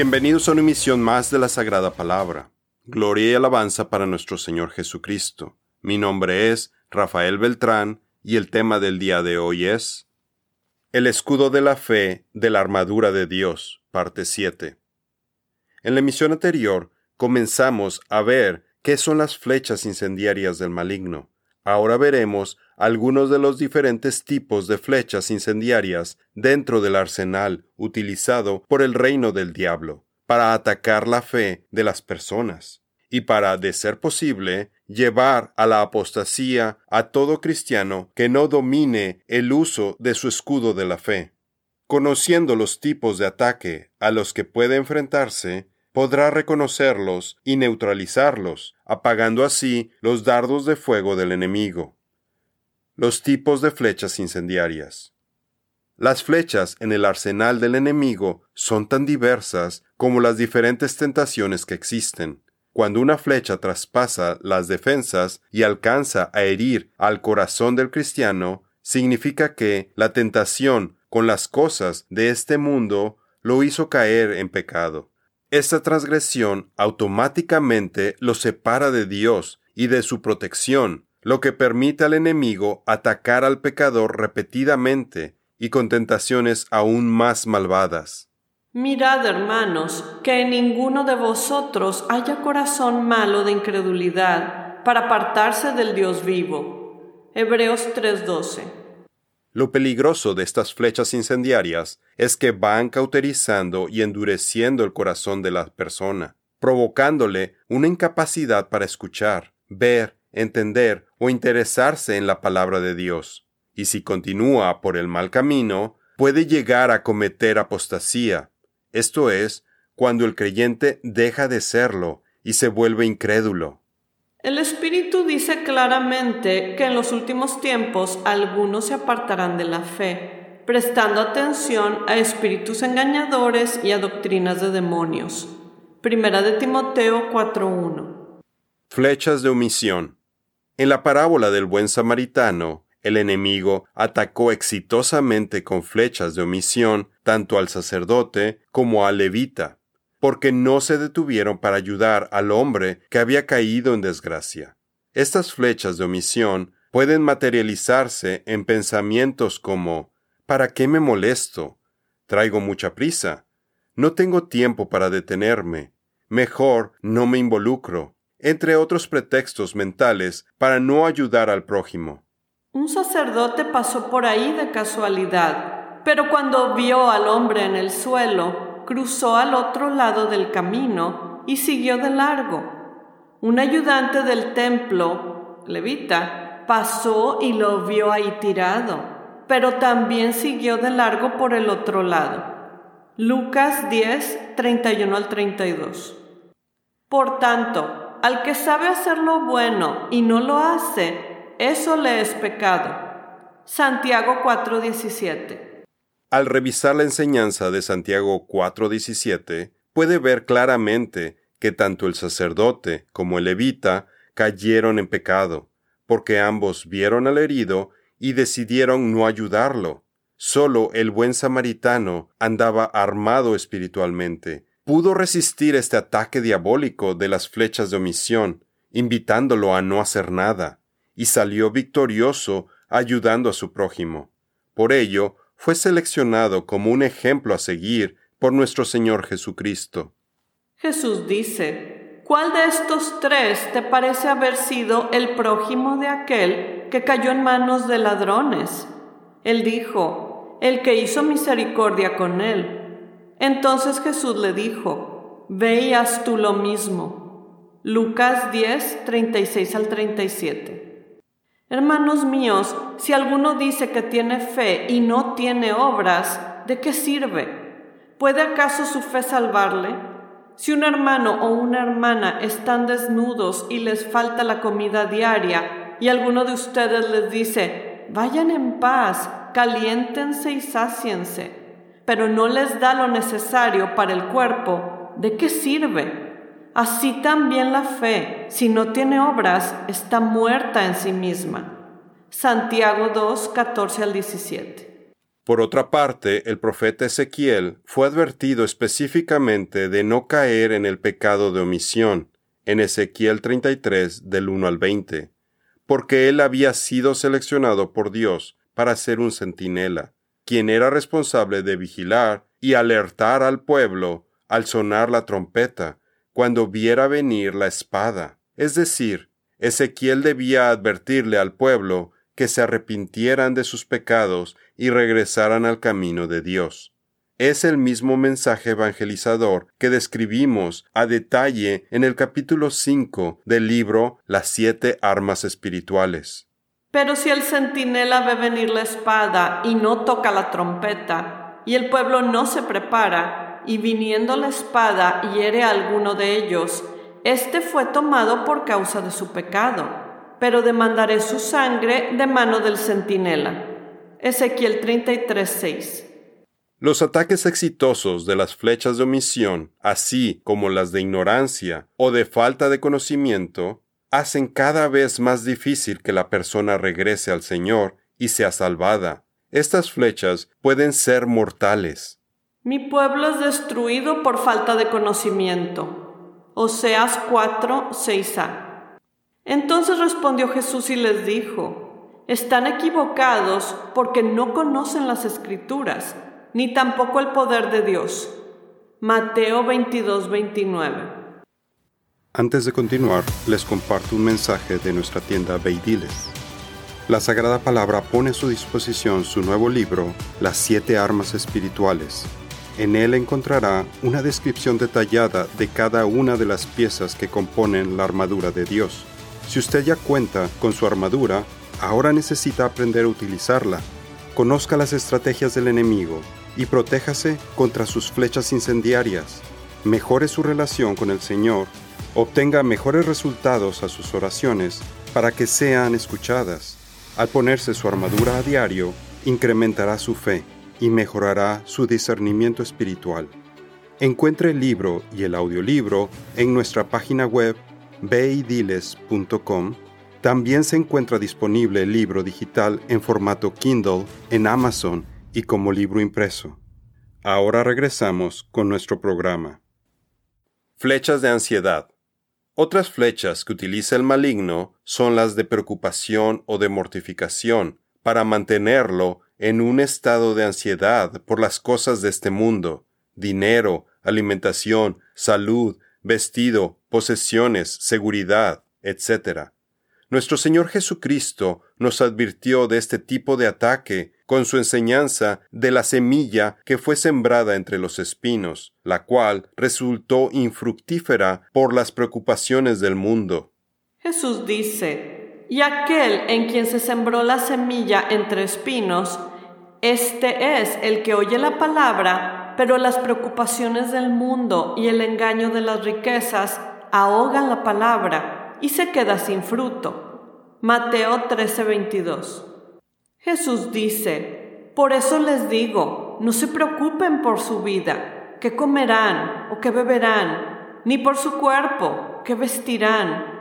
Bienvenidos a una emisión más de la Sagrada Palabra. Gloria y alabanza para nuestro Señor Jesucristo. Mi nombre es Rafael Beltrán y el tema del día de hoy es El escudo de la fe de la armadura de Dios, parte 7. En la emisión anterior comenzamos a ver qué son las flechas incendiarias del maligno. Ahora veremos algunos de los diferentes tipos de flechas incendiarias dentro del arsenal utilizado por el reino del diablo para atacar la fe de las personas y para, de ser posible, llevar a la apostasía a todo cristiano que no domine el uso de su escudo de la fe. Conociendo los tipos de ataque a los que puede enfrentarse, podrá reconocerlos y neutralizarlos, apagando así los dardos de fuego del enemigo. Los tipos de flechas incendiarias. Las flechas en el arsenal del enemigo son tan diversas como las diferentes tentaciones que existen. Cuando una flecha traspasa las defensas y alcanza a herir al corazón del cristiano, significa que la tentación con las cosas de este mundo lo hizo caer en pecado. Esta transgresión automáticamente lo separa de Dios y de su protección, lo que permite al enemigo atacar al pecador repetidamente y con tentaciones aún más malvadas. Mirad, hermanos, que en ninguno de vosotros haya corazón malo de incredulidad para apartarse del Dios vivo. Hebreos 3:12. Lo peligroso de estas flechas incendiarias es que van cauterizando y endureciendo el corazón de la persona, provocándole una incapacidad para escuchar, ver entender o interesarse en la palabra de Dios, y si continúa por el mal camino, puede llegar a cometer apostasía, esto es, cuando el creyente deja de serlo y se vuelve incrédulo. El Espíritu dice claramente que en los últimos tiempos algunos se apartarán de la fe, prestando atención a espíritus engañadores y a doctrinas de demonios. Primera de Timoteo 4.1. Flechas de omisión. En la parábola del buen samaritano, el enemigo atacó exitosamente con flechas de omisión tanto al sacerdote como al levita, porque no se detuvieron para ayudar al hombre que había caído en desgracia. Estas flechas de omisión pueden materializarse en pensamientos como ¿Para qué me molesto? Traigo mucha prisa. No tengo tiempo para detenerme. Mejor no me involucro entre otros pretextos mentales para no ayudar al prójimo. Un sacerdote pasó por ahí de casualidad, pero cuando vio al hombre en el suelo, cruzó al otro lado del camino y siguió de largo. Un ayudante del templo, levita, pasó y lo vio ahí tirado, pero también siguió de largo por el otro lado. Lucas 10, 31 al 32. Por tanto, al que sabe hacer lo bueno y no lo hace, eso le es pecado. Santiago 4:17. Al revisar la enseñanza de Santiago 4:17, puede ver claramente que tanto el sacerdote como el levita cayeron en pecado, porque ambos vieron al herido y decidieron no ayudarlo. Solo el buen samaritano andaba armado espiritualmente pudo resistir este ataque diabólico de las flechas de omisión, invitándolo a no hacer nada, y salió victorioso ayudando a su prójimo. Por ello, fue seleccionado como un ejemplo a seguir por nuestro Señor Jesucristo. Jesús dice, ¿cuál de estos tres te parece haber sido el prójimo de aquel que cayó en manos de ladrones? Él dijo, el que hizo misericordia con él. Entonces Jesús le dijo, Veías tú lo mismo. Lucas 10, 36 al 37. Hermanos míos, si alguno dice que tiene fe y no tiene obras, ¿de qué sirve? ¿Puede acaso su fe salvarle? Si un hermano o una hermana están desnudos y les falta la comida diaria, y alguno de ustedes les dice, vayan en paz, caliéntense y sáciense, pero no les da lo necesario para el cuerpo, ¿de qué sirve? Así también la fe, si no tiene obras, está muerta en sí misma. Santiago 2, 14 al 17. Por otra parte, el profeta Ezequiel fue advertido específicamente de no caer en el pecado de omisión, en Ezequiel 33 del 1 al 20, porque él había sido seleccionado por Dios para ser un centinela, quien era responsable de vigilar y alertar al pueblo al sonar la trompeta, cuando viera venir la espada. Es decir, Ezequiel debía advertirle al pueblo que se arrepintieran de sus pecados y regresaran al camino de Dios. Es el mismo mensaje evangelizador que describimos a detalle en el capítulo 5 del libro Las siete armas espirituales. Pero si el centinela ve venir la espada y no toca la trompeta, y el pueblo no se prepara, y viniendo la espada hiere a alguno de ellos, éste fue tomado por causa de su pecado pero demandaré su sangre de mano del centinela. Ezequiel 33:6. Los ataques exitosos de las flechas de omisión, así como las de ignorancia o de falta de conocimiento, hacen cada vez más difícil que la persona regrese al Señor y sea salvada. Estas flechas pueden ser mortales. Mi pueblo es destruido por falta de conocimiento. Oseas 4, 6a. Entonces respondió Jesús y les dijo, están equivocados porque no conocen las escrituras, ni tampoco el poder de Dios. Mateo 22, 29. Antes de continuar, les comparto un mensaje de nuestra tienda Beidiles. La Sagrada Palabra pone a su disposición su nuevo libro, Las siete armas espirituales. En él encontrará una descripción detallada de cada una de las piezas que componen la armadura de Dios si usted ya cuenta con su armadura, ahora necesita aprender a utilizarla. Conozca las estrategias del enemigo y protéjase contra sus flechas incendiarias. Mejore su relación con el Señor, obtenga mejores resultados a sus oraciones para que sean escuchadas. Al ponerse su armadura a diario, incrementará su fe y mejorará su discernimiento espiritual. Encuentre el libro y el audiolibro en nuestra página web beidiles.com, también se encuentra disponible el libro digital en formato Kindle en Amazon y como libro impreso. Ahora regresamos con nuestro programa. Flechas de ansiedad. Otras flechas que utiliza el maligno son las de preocupación o de mortificación, para mantenerlo en un estado de ansiedad por las cosas de este mundo, dinero, alimentación, salud, vestido, posesiones, seguridad, etc. Nuestro Señor Jesucristo nos advirtió de este tipo de ataque con su enseñanza de la semilla que fue sembrada entre los espinos, la cual resultó infructífera por las preocupaciones del mundo. Jesús dice, y aquel en quien se sembró la semilla entre espinos, este es el que oye la palabra pero las preocupaciones del mundo y el engaño de las riquezas ahogan la palabra y se queda sin fruto. Mateo 13:22. Jesús dice, por eso les digo, no se preocupen por su vida, qué comerán o qué beberán, ni por su cuerpo, qué vestirán.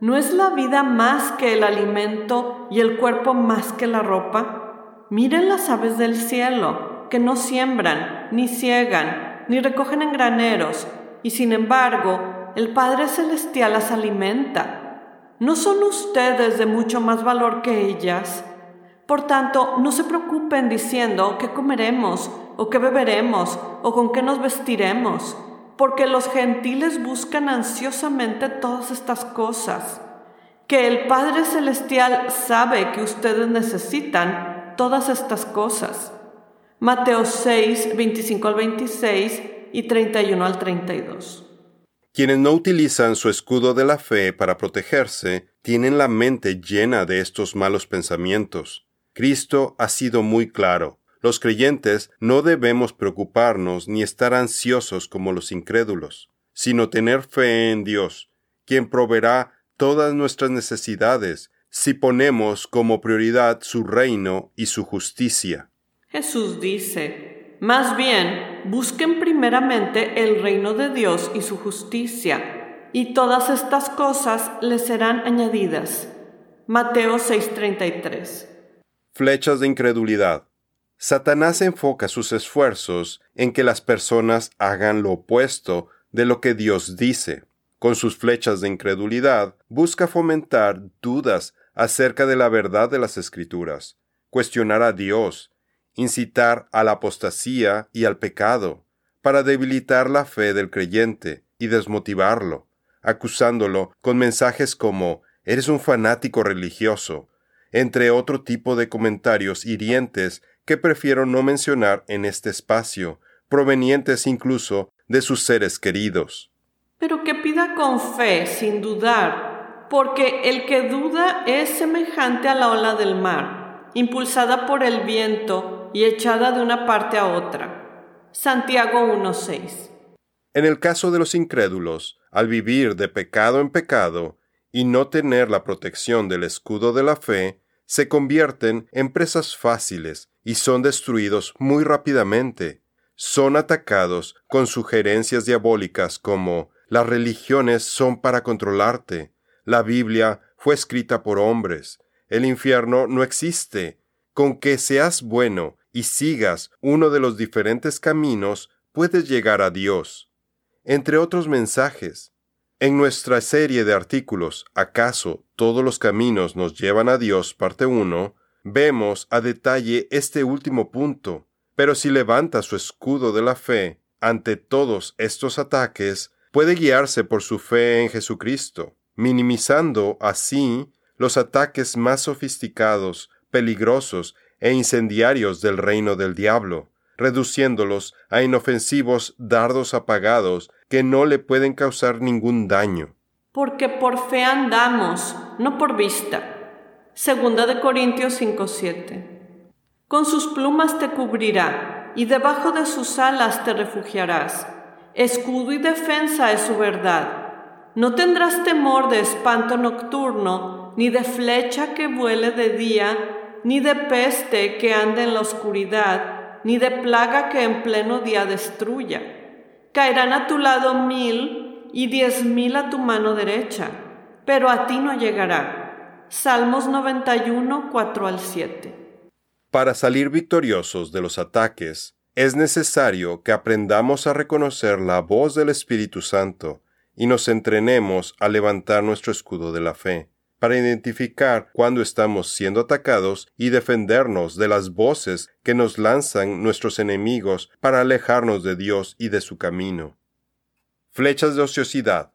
¿No es la vida más que el alimento y el cuerpo más que la ropa? Miren las aves del cielo que no siembran, ni ciegan, ni recogen en graneros, y sin embargo el Padre Celestial las alimenta. ¿No son ustedes de mucho más valor que ellas? Por tanto, no se preocupen diciendo qué comeremos, o qué beberemos, o con qué nos vestiremos, porque los gentiles buscan ansiosamente todas estas cosas, que el Padre Celestial sabe que ustedes necesitan todas estas cosas. Mateo 6, 25 al 26 y 31 al 32. Quienes no utilizan su escudo de la fe para protegerse tienen la mente llena de estos malos pensamientos. Cristo ha sido muy claro. Los creyentes no debemos preocuparnos ni estar ansiosos como los incrédulos, sino tener fe en Dios, quien proveerá todas nuestras necesidades si ponemos como prioridad su reino y su justicia. Jesús dice, más bien, busquen primeramente el reino de Dios y su justicia, y todas estas cosas les serán añadidas. Mateo 6:33. Flechas de incredulidad. Satanás enfoca sus esfuerzos en que las personas hagan lo opuesto de lo que Dios dice. Con sus flechas de incredulidad, busca fomentar dudas acerca de la verdad de las Escrituras, cuestionar a Dios, incitar a la apostasía y al pecado, para debilitar la fe del creyente y desmotivarlo, acusándolo con mensajes como eres un fanático religioso, entre otro tipo de comentarios hirientes que prefiero no mencionar en este espacio, provenientes incluso de sus seres queridos. Pero que pida con fe, sin dudar, porque el que duda es semejante a la ola del mar, impulsada por el viento y echada de una parte a otra. Santiago 1.6. En el caso de los incrédulos, al vivir de pecado en pecado y no tener la protección del escudo de la fe, se convierten en presas fáciles y son destruidos muy rápidamente. Son atacados con sugerencias diabólicas como las religiones son para controlarte, la Biblia fue escrita por hombres, el infierno no existe, con que seas bueno y sigas uno de los diferentes caminos puedes llegar a Dios. Entre otros mensajes, en nuestra serie de artículos ¿Acaso todos los caminos nos llevan a Dios? parte 1, vemos a detalle este último punto, pero si levanta su escudo de la fe ante todos estos ataques, puede guiarse por su fe en Jesucristo, minimizando así los ataques más sofisticados, peligrosos e incendiarios del reino del diablo, reduciéndolos a inofensivos dardos apagados que no le pueden causar ningún daño. Porque por fe andamos, no por vista. Segunda de Corintios 5:7. Con sus plumas te cubrirá, y debajo de sus alas te refugiarás. Escudo y defensa es su verdad. No tendrás temor de espanto nocturno, ni de flecha que vuele de día, ni de peste que ande en la oscuridad, ni de plaga que en pleno día destruya Caerán a tu lado mil y diez mil a tu mano derecha, pero a ti no llegará. Salmos 91, 4 al 7. Para salir victoriosos de los ataques, es necesario que aprendamos a reconocer la voz del Espíritu Santo y nos entrenemos a levantar nuestro escudo de la fe, para identificar cuando estamos siendo atacados y defendernos de las voces que nos lanzan nuestros enemigos para alejarnos de Dios y de su camino. Flechas de ociosidad.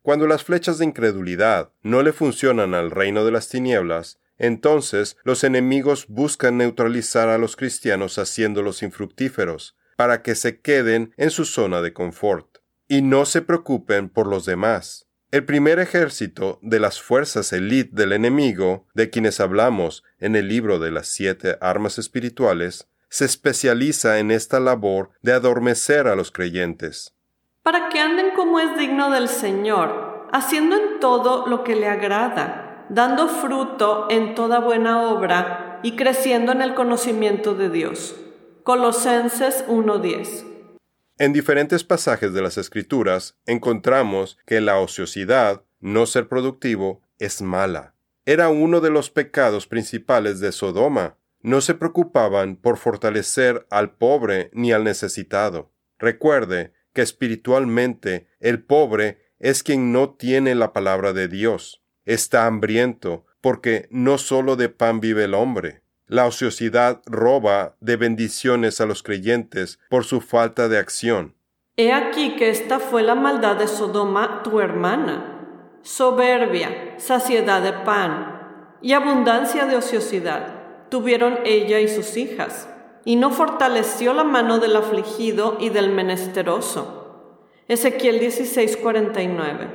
Cuando las flechas de incredulidad no le funcionan al reino de las tinieblas, entonces los enemigos buscan neutralizar a los cristianos haciéndolos infructíferos, para que se queden en su zona de confort, y no se preocupen por los demás. El primer ejército de las fuerzas elite del enemigo, de quienes hablamos en el libro de las siete armas espirituales, se especializa en esta labor de adormecer a los creyentes. Para que anden como es digno del Señor, haciendo en todo lo que le agrada, dando fruto en toda buena obra y creciendo en el conocimiento de Dios. Colosenses 1:10 en diferentes pasajes de las Escrituras encontramos que la ociosidad, no ser productivo, es mala. Era uno de los pecados principales de Sodoma. No se preocupaban por fortalecer al pobre ni al necesitado. Recuerde que espiritualmente el pobre es quien no tiene la palabra de Dios. Está hambriento porque no sólo de pan vive el hombre, la ociosidad roba de bendiciones a los creyentes por su falta de acción. He aquí que esta fue la maldad de Sodoma, tu hermana. Soberbia, saciedad de pan y abundancia de ociosidad tuvieron ella y sus hijas, y no fortaleció la mano del afligido y del menesteroso. Ezequiel 16:49.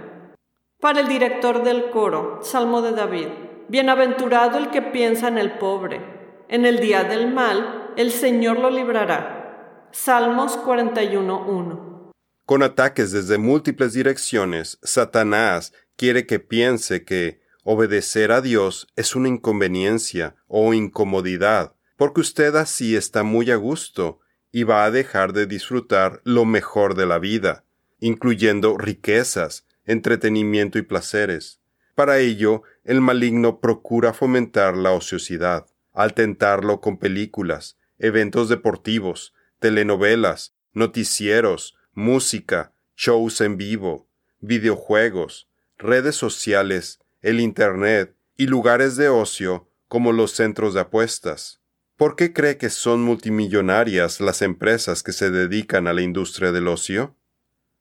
Para el director del coro, Salmo de David, Bienaventurado el que piensa en el pobre en el día del mal, el Señor lo librará. Salmos 41.1. Con ataques desde múltiples direcciones, Satanás quiere que piense que obedecer a Dios es una inconveniencia o incomodidad, porque usted así está muy a gusto y va a dejar de disfrutar lo mejor de la vida, incluyendo riquezas, entretenimiento y placeres. Para ello, el maligno procura fomentar la ociosidad al tentarlo con películas, eventos deportivos, telenovelas, noticieros, música, shows en vivo, videojuegos, redes sociales, el Internet y lugares de ocio como los centros de apuestas. ¿Por qué cree que son multimillonarias las empresas que se dedican a la industria del ocio?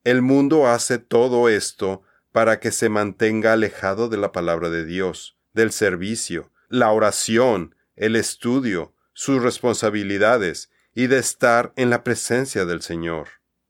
El mundo hace todo esto para que se mantenga alejado de la palabra de Dios, del servicio, la oración, el estudio, sus responsabilidades y de estar en la presencia del Señor.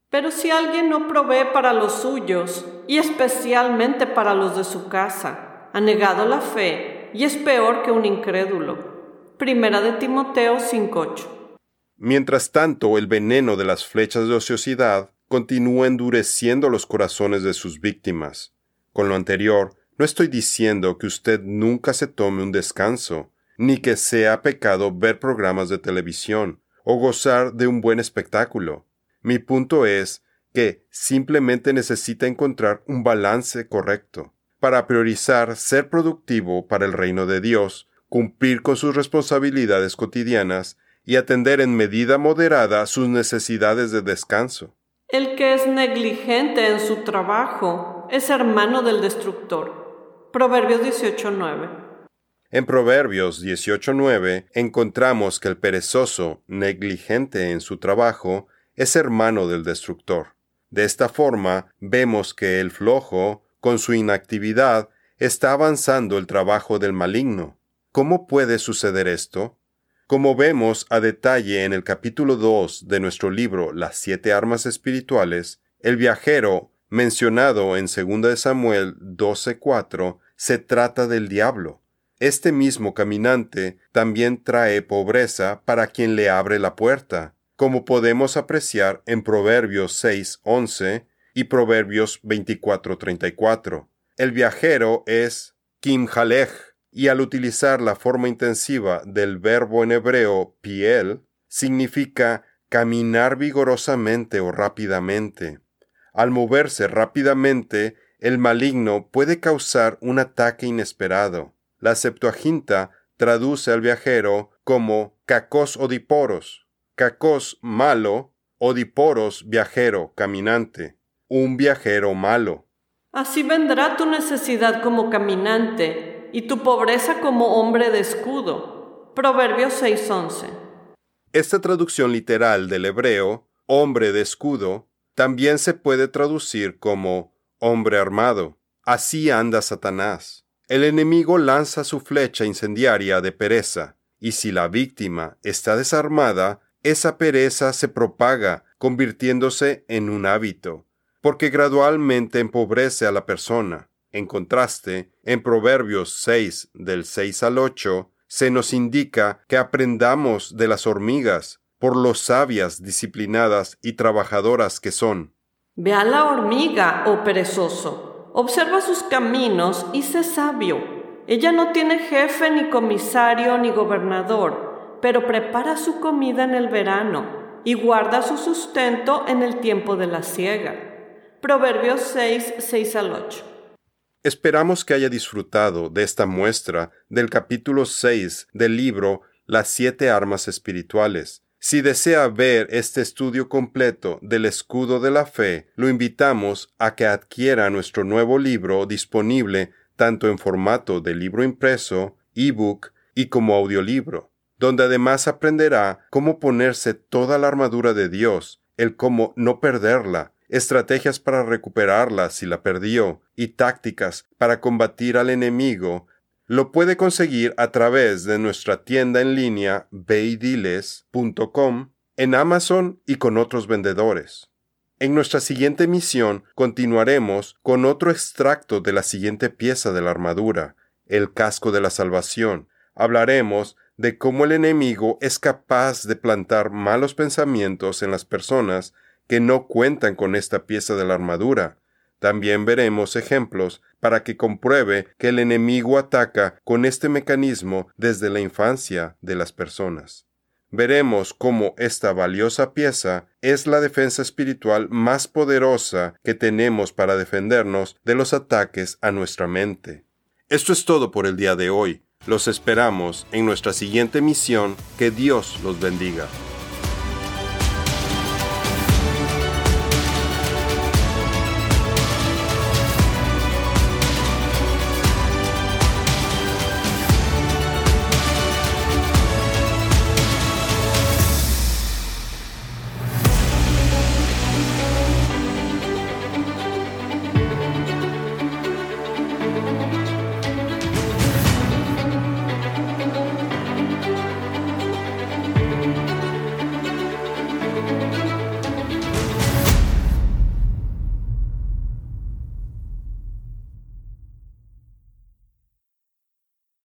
Pero si alguien no provee para los suyos, y especialmente para los de su casa, ha negado la fe y es peor que un incrédulo. Primera de Timoteo 5:8. Mientras tanto, el veneno de las flechas de ociosidad continúa endureciendo los corazones de sus víctimas. Con lo anterior, no estoy diciendo que usted nunca se tome un descanso, ni que sea pecado ver programas de televisión o gozar de un buen espectáculo. Mi punto es que simplemente necesita encontrar un balance correcto para priorizar ser productivo para el reino de Dios cumplir con sus responsabilidades cotidianas y atender en medida moderada sus necesidades de descanso. El que es negligente en su trabajo es hermano del destructor. Proverbios 18:9. En Proverbios 18:9 encontramos que el perezoso, negligente en su trabajo, es hermano del destructor. De esta forma, vemos que el flojo, con su inactividad, está avanzando el trabajo del maligno. ¿Cómo puede suceder esto? Como vemos a detalle en el capítulo 2 de nuestro libro Las siete armas espirituales, el viajero, mencionado en 2 Samuel 12:4, se trata del diablo. Este mismo caminante también trae pobreza para quien le abre la puerta, como podemos apreciar en Proverbios 6:11 y Proverbios 24:34. El viajero es Kimhalech, y al utilizar la forma intensiva del verbo en hebreo piel, significa caminar vigorosamente o rápidamente. Al moverse rápidamente, el maligno puede causar un ataque inesperado. La Septuaginta traduce al viajero como cacos odiporos, cacos malo, odiporos viajero, caminante, un viajero malo. Así vendrá tu necesidad como caminante, y tu pobreza como hombre de escudo. Proverbios 6:11. Esta traducción literal del hebreo, hombre de escudo, también se puede traducir como hombre armado. Así anda Satanás. El enemigo lanza su flecha incendiaria de pereza, y si la víctima está desarmada, esa pereza se propaga, convirtiéndose en un hábito, porque gradualmente empobrece a la persona. En contraste, en Proverbios 6 del 6 al 8, se nos indica que aprendamos de las hormigas, por lo sabias, disciplinadas y trabajadoras que son. Ve a la hormiga, oh perezoso, observa sus caminos y sé sabio. Ella no tiene jefe, ni comisario, ni gobernador, pero prepara su comida en el verano y guarda su sustento en el tiempo de la siega. Proverbios 6, 6 al 8. Esperamos que haya disfrutado de esta muestra del capítulo 6 del libro Las siete armas espirituales. Si desea ver este estudio completo del escudo de la fe, lo invitamos a que adquiera nuestro nuevo libro disponible tanto en formato de libro impreso, ebook y como audiolibro, donde además aprenderá cómo ponerse toda la armadura de Dios, el cómo no perderla, estrategias para recuperarla si la perdió y tácticas para combatir al enemigo, lo puede conseguir a través de nuestra tienda en línea beidiles.com, en Amazon y con otros vendedores. En nuestra siguiente misión continuaremos con otro extracto de la siguiente pieza de la armadura, el casco de la salvación. Hablaremos de cómo el enemigo es capaz de plantar malos pensamientos en las personas que no cuentan con esta pieza de la armadura. También veremos ejemplos para que compruebe que el enemigo ataca con este mecanismo desde la infancia de las personas. Veremos cómo esta valiosa pieza es la defensa espiritual más poderosa que tenemos para defendernos de los ataques a nuestra mente. Esto es todo por el día de hoy. Los esperamos en nuestra siguiente misión. Que Dios los bendiga.